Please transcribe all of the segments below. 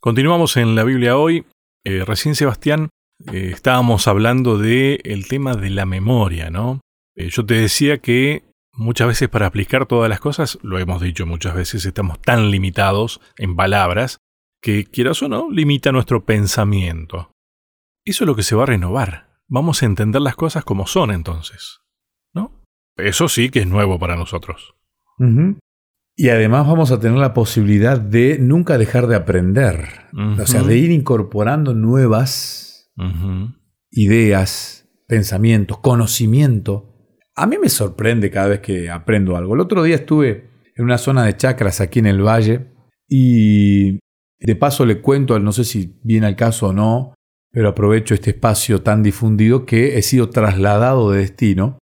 Continuamos en la Biblia hoy. Eh, recién Sebastián eh, estábamos hablando del tema de la memoria, ¿no? Eh, yo te decía que muchas veces para aplicar todas las cosas, lo hemos dicho muchas veces, estamos tan limitados en palabras que, quieras o no, limita nuestro pensamiento. Eso es lo que se va a renovar. Vamos a entender las cosas como son entonces, ¿no? Eso sí que es nuevo para nosotros. Y además vamos a tener la posibilidad de nunca dejar de aprender. O sea, de ir incorporando nuevas ideas, pensamientos, conocimiento. A mí me sorprende cada vez que aprendo algo. El otro día estuve en una zona de chacras aquí en el valle y de paso le cuento, no sé si viene al caso o no, pero aprovecho este espacio tan difundido que he sido trasladado de destino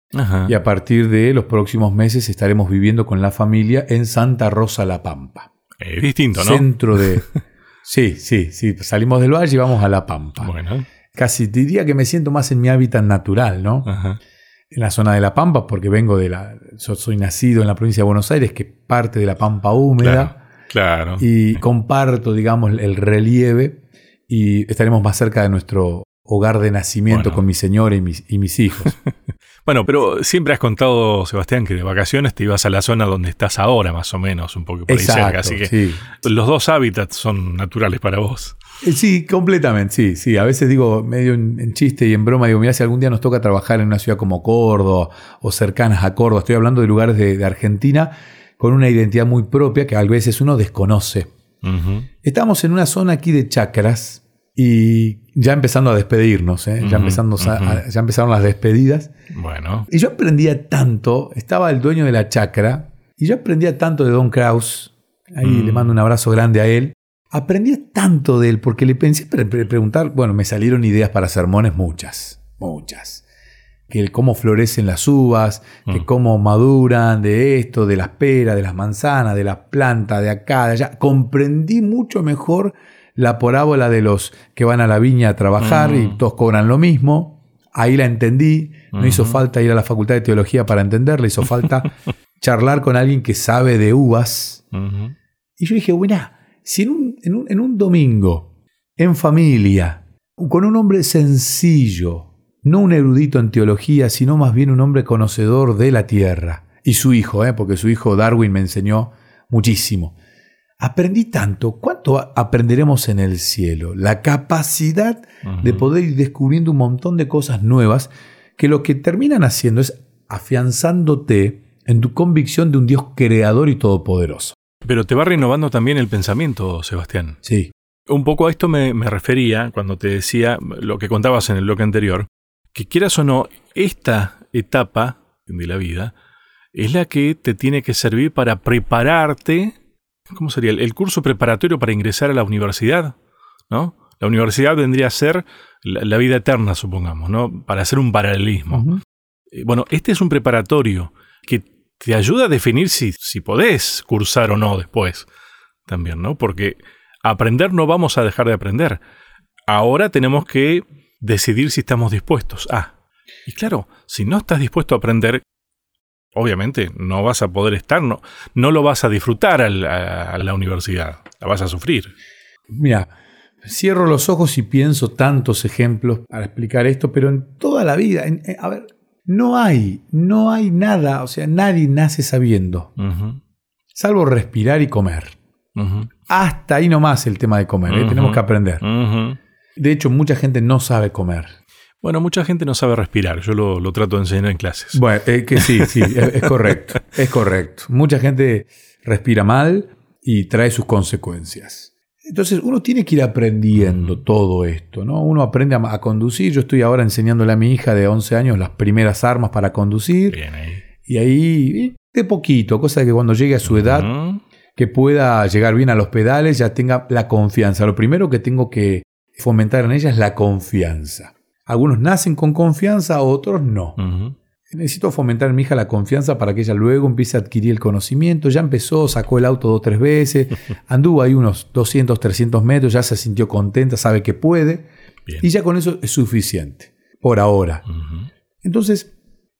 y a partir de los próximos meses estaremos viviendo con la familia en Santa Rosa La Pampa. Es distinto, ¿no? Centro de... sí, sí, sí. Salimos del valle y vamos a La Pampa. Bueno. Casi diría que me siento más en mi hábitat natural, ¿no? En la zona de La Pampa, porque vengo de la... soy nacido en la provincia de Buenos Aires, que parte de la Pampa húmeda. Claro. Y comparto, digamos, el relieve y estaremos más cerca de nuestro hogar de nacimiento con mi señora y mis, y mis hijos. Bueno, pero siempre has contado, Sebastián, que de vacaciones te ibas a la zona donde estás ahora, más o menos, un poco por ahí cerca. Así que los dos hábitats son naturales para vos. Eh, sí, completamente, sí, sí. A veces digo, medio en, chiste y en broma, digo, mira, si algún día nos toca trabajar en una ciudad como Córdoba o cercanas a Córdoba, estoy hablando de lugares de, Argentina con una identidad muy propia que a veces uno desconoce. Estamos en una zona aquí de chacras, y ya empezando a despedirnos, ¿eh? ya, empezando ya empezaron las despedidas. Bueno. Y yo aprendía tanto, estaba el dueño de la chacra, y yo aprendía tanto de Don Kraus, ahí le mm. mando un abrazo grande a él, aprendía tanto de él, porque le pensé preguntar, bueno, me salieron ideas para sermones muchas, muchas. Que cómo florecen las uvas, que mm. cómo maduran, de esto, de las peras, de las manzanas, de las plantas, de acá, de allá. Comprendí mucho mejor la parábola de los que van a la viña a trabajar y todos cobran lo mismo. Ahí la entendí. No hizo falta ir a la facultad de teología para entenderla, hizo falta charlar con alguien que sabe de uvas. Y yo dije, bueno, si en un, en un domingo, en familia, con un hombre sencillo, no un erudito en teología, sino más bien un hombre conocedor de la tierra, y su hijo, ¿eh? porque su hijo Darwin me enseñó muchísimo aprendí tanto, ¿cuánto aprenderemos en el cielo? La capacidad de poder ir descubriendo un montón de cosas nuevas que lo que terminan haciendo es afianzándote en tu convicción de un Dios creador y todopoderoso. Pero te va renovando también el pensamiento, Sebastián. Sí. Un poco a esto me, me refería cuando te decía lo que contabas en el bloque anterior, que quieras o no, esta etapa de la vida es la que te tiene que servir para prepararte ¿cómo sería? El, curso preparatorio para ingresar a la universidad, ¿no? La universidad vendría a ser la, vida eterna, supongamos, ¿no? Para hacer un paralelismo. Eh, bueno, este es un preparatorio que te ayuda a definir si, si podés cursar o no después, también, ¿no? Porque aprender no vamos a dejar de aprender. Ahora tenemos que decidir si estamos dispuestos a. Y claro, si no estás dispuesto a aprender, obviamente no vas a poder estar, no, no lo vas a disfrutar a la, universidad, la vas a sufrir. Mira, cierro los ojos y pienso tantos ejemplos para explicar esto, pero en toda la vida, a ver, no hay, no hay nada, o sea, nadie nace sabiendo, salvo respirar y comer. Hasta ahí nomás el tema de comer, ¿eh? tenemos que aprender. De hecho, mucha gente no sabe comer. Bueno, mucha gente no sabe respirar, yo lo, trato de enseñar en clases. Bueno, que sí, sí, es, correcto, es correcto. Mucha gente respira mal y trae sus consecuencias. Entonces uno tiene que ir aprendiendo todo esto, ¿no? Uno aprende a, conducir, yo estoy ahora enseñándole a mi hija de 11 años las primeras armas para conducir. Bien ahí. Y ahí, de poquito, cosa que cuando llegue a su edad, que pueda llegar bien a los pedales, ya tenga la confianza. Lo primero que tengo que fomentar en ella es la confianza. Algunos nacen con confianza, otros no. Necesito fomentar en mi hija la confianza para que ella luego empiece a adquirir el conocimiento. Ya empezó, sacó el auto dos o tres veces, anduvo ahí unos 200, 300 metros, ya se sintió contenta, sabe que puede. Y ya con eso es suficiente, por ahora. Entonces,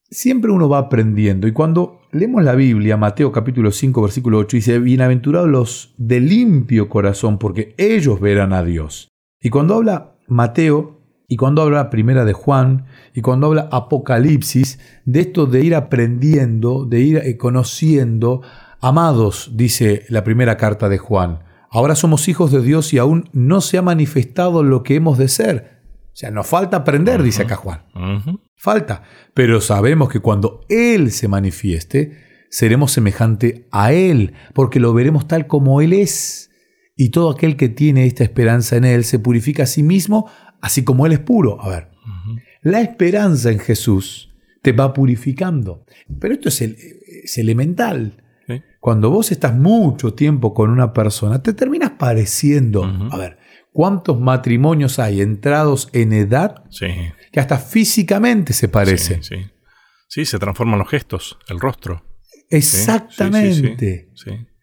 siempre uno va aprendiendo. Y cuando leemos la Biblia, Mateo capítulo 5, versículo 8, dice, bienaventurados los de limpio corazón, porque ellos verán a Dios. Y cuando habla Mateo, y cuando habla primera de Juan, y cuando habla Apocalipsis, de esto de ir aprendiendo, de ir eh, conociendo, amados, dice la primera carta de Juan, ahora somos hijos de Dios y aún no se ha manifestado lo que hemos de ser. O sea, nos falta aprender, dice acá Juan. Falta. Pero sabemos que cuando Él se manifieste, seremos semejante a Él, porque lo veremos tal como Él es. Y todo aquel que tiene esta esperanza en Él se purifica a sí mismo, así como Él es puro. A ver, la esperanza en Jesús te va purificando. Pero esto es, es elemental. Cuando vos estás mucho tiempo con una persona, te terminas pareciendo. A ver, ¿Cuántos matrimonios hay entrados en edad que hasta físicamente se parecen? Sí, sí. se transforman los gestos, el rostro. Exactamente.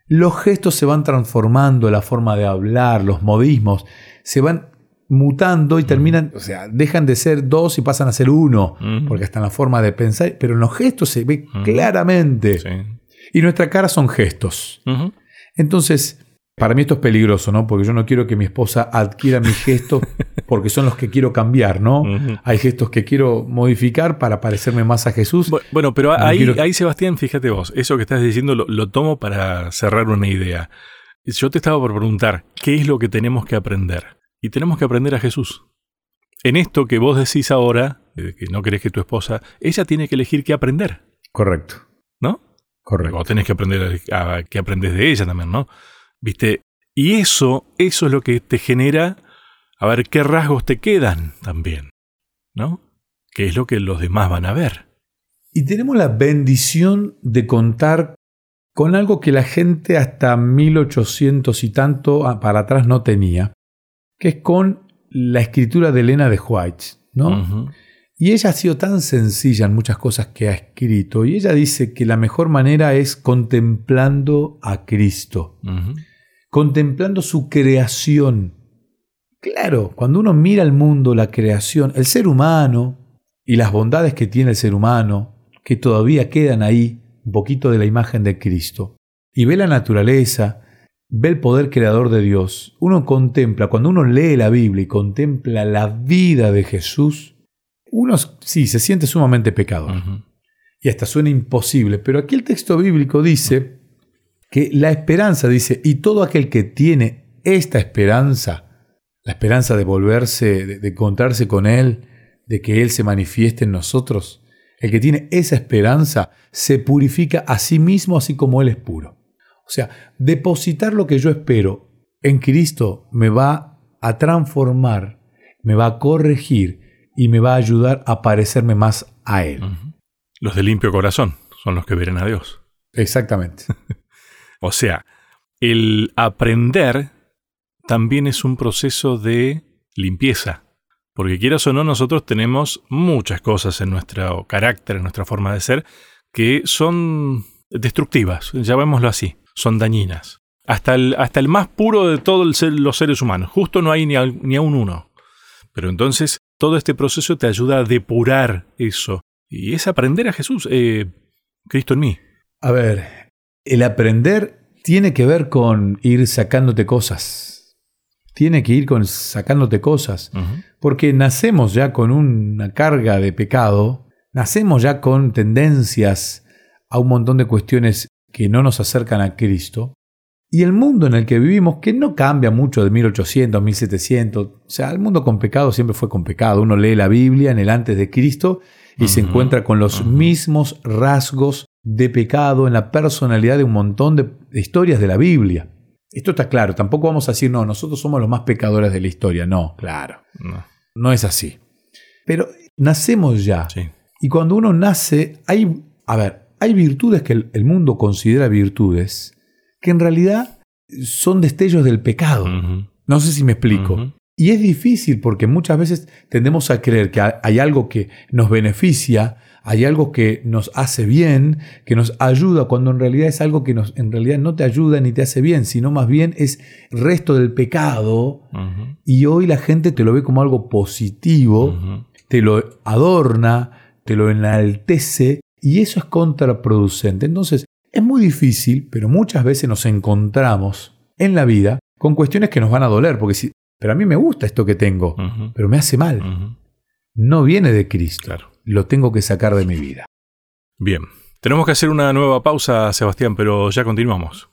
Los gestos se van transformando, la forma de hablar, los modismos, se van mutando y terminan, o sea, dejan de ser dos y pasan a ser uno, porque hasta en la forma de pensar, pero en los gestos se ve claramente. Y nuestra cara son gestos. Entonces, para mí esto es peligroso, ¿no? Porque yo no quiero que mi esposa adquiera mis gestos porque son los que quiero cambiar, ¿no? Hay gestos que quiero modificar para parecerme más a Jesús. Bueno, pero ahí, ahí, Sebastián, fíjate vos, eso que estás diciendo lo, tomo para cerrar una idea. Yo te estaba por preguntar, ¿qué es lo que tenemos que aprender? Y tenemos que aprender a Jesús. En esto que vos decís ahora, que no querés que tu esposa, ella tiene que elegir qué aprender. Correcto. ¿No? Correcto. Vos tenés que aprender a, qué aprendes de ella también, ¿no? ¿Viste? Y eso, eso es lo que te genera a ver qué rasgos te quedan también, ¿no? ¿Qué es lo que los demás van a ver? Y tenemos la bendición de contar con algo que la gente hasta 1800 y tanto para atrás no tenía, que es con la escritura de Elena de White, ¿no? Y ella ha sido tan sencilla en muchas cosas que ha escrito, y ella dice que la mejor manera es contemplando a Cristo contemplando su creación. Claro, cuando uno mira el mundo, la creación, el ser humano y las bondades que tiene el ser humano, que todavía quedan ahí, un poquito de la imagen de Cristo, y ve la naturaleza, ve el poder creador de Dios, uno contempla, cuando uno lee la Biblia y contempla la vida de Jesús, uno sí se siente sumamente pecador. Y hasta suena imposible, pero aquí el texto bíblico dice, que la esperanza, dice, y todo aquel que tiene esta esperanza, la esperanza de volverse, de, encontrarse con Él, de que Él se manifieste en nosotros, el que tiene esa esperanza se purifica a sí mismo así como Él es puro. O sea, depositar lo que yo espero en Cristo me va a transformar, me va a corregir y me va a ayudar a parecerme más a Él. Los de limpio corazón son los que verán a Dios. Exactamente. O sea, el aprender también es un proceso de limpieza. Porque quieras o no, nosotros tenemos muchas cosas en nuestro carácter, en nuestra forma de ser, que son destructivas, llamémoslo así, son dañinas. Hasta el, hasta el más puro de todos los seres humanos. Justo no hay ni a, ni un uno. Pero entonces todo este proceso te ayuda a depurar eso. Y es aprender a Jesús, eh, Cristo en mí. A ver, el aprender tiene que ver con ir sacándote cosas. Tiene que ir con sacándote cosas. Porque nacemos ya con una carga de pecado, nacemos ya con tendencias a un montón de cuestiones que no nos acercan a Cristo. Y el mundo en el que vivimos, que no cambia mucho de 1800, 1700, o sea, el mundo con pecado siempre fue con pecado. Uno lee la Biblia en el antes de Cristo y se encuentra con los mismos rasgos de pecado en la personalidad de un montón de, historias de la Biblia. Esto está claro, tampoco vamos a decir, no, nosotros somos los más pecadores de la historia, no, claro, no, es así. Pero nacemos ya. Y cuando uno nace, hay, a ver, hay virtudes que el, mundo considera virtudes, que en realidad son destellos del pecado. No sé si me explico. Y es difícil porque muchas veces tendemos a creer que hay algo que nos beneficia hay algo que nos hace bien, que nos ayuda, cuando en realidad es algo que nos, en realidad no te ayuda ni te hace bien, sino más bien es resto del pecado. Y hoy la gente te lo ve como algo positivo, te lo adorna, te lo enaltece y eso es contraproducente. Entonces, es muy difícil, pero muchas veces nos encontramos en la vida con cuestiones que nos van a doler, porque si, pero a mí me gusta esto que tengo, pero me hace mal. No viene de Cristo. Claro. Lo tengo que sacar de mi vida. Bien. Tenemos que hacer una nueva pausa, Sebastián, pero ya continuamos.